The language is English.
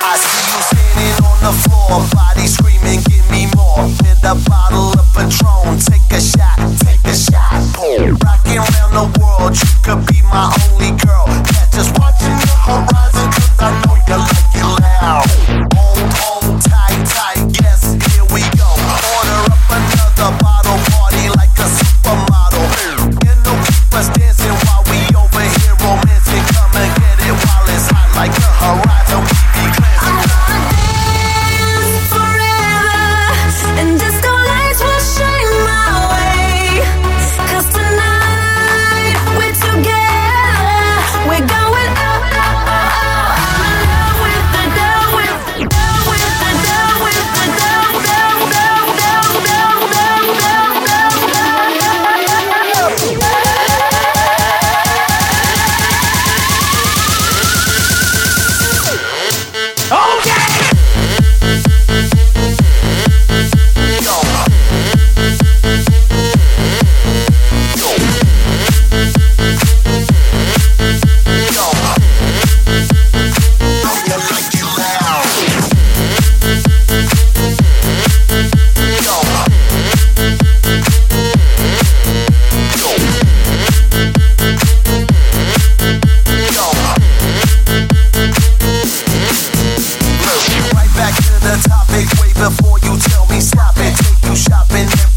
I see you standing on the floor, body screaming, give me more. With a bottle of Patron, take a shot, take a shot. Rocking around the world, you could be my only more you tell me stop it, take you shopping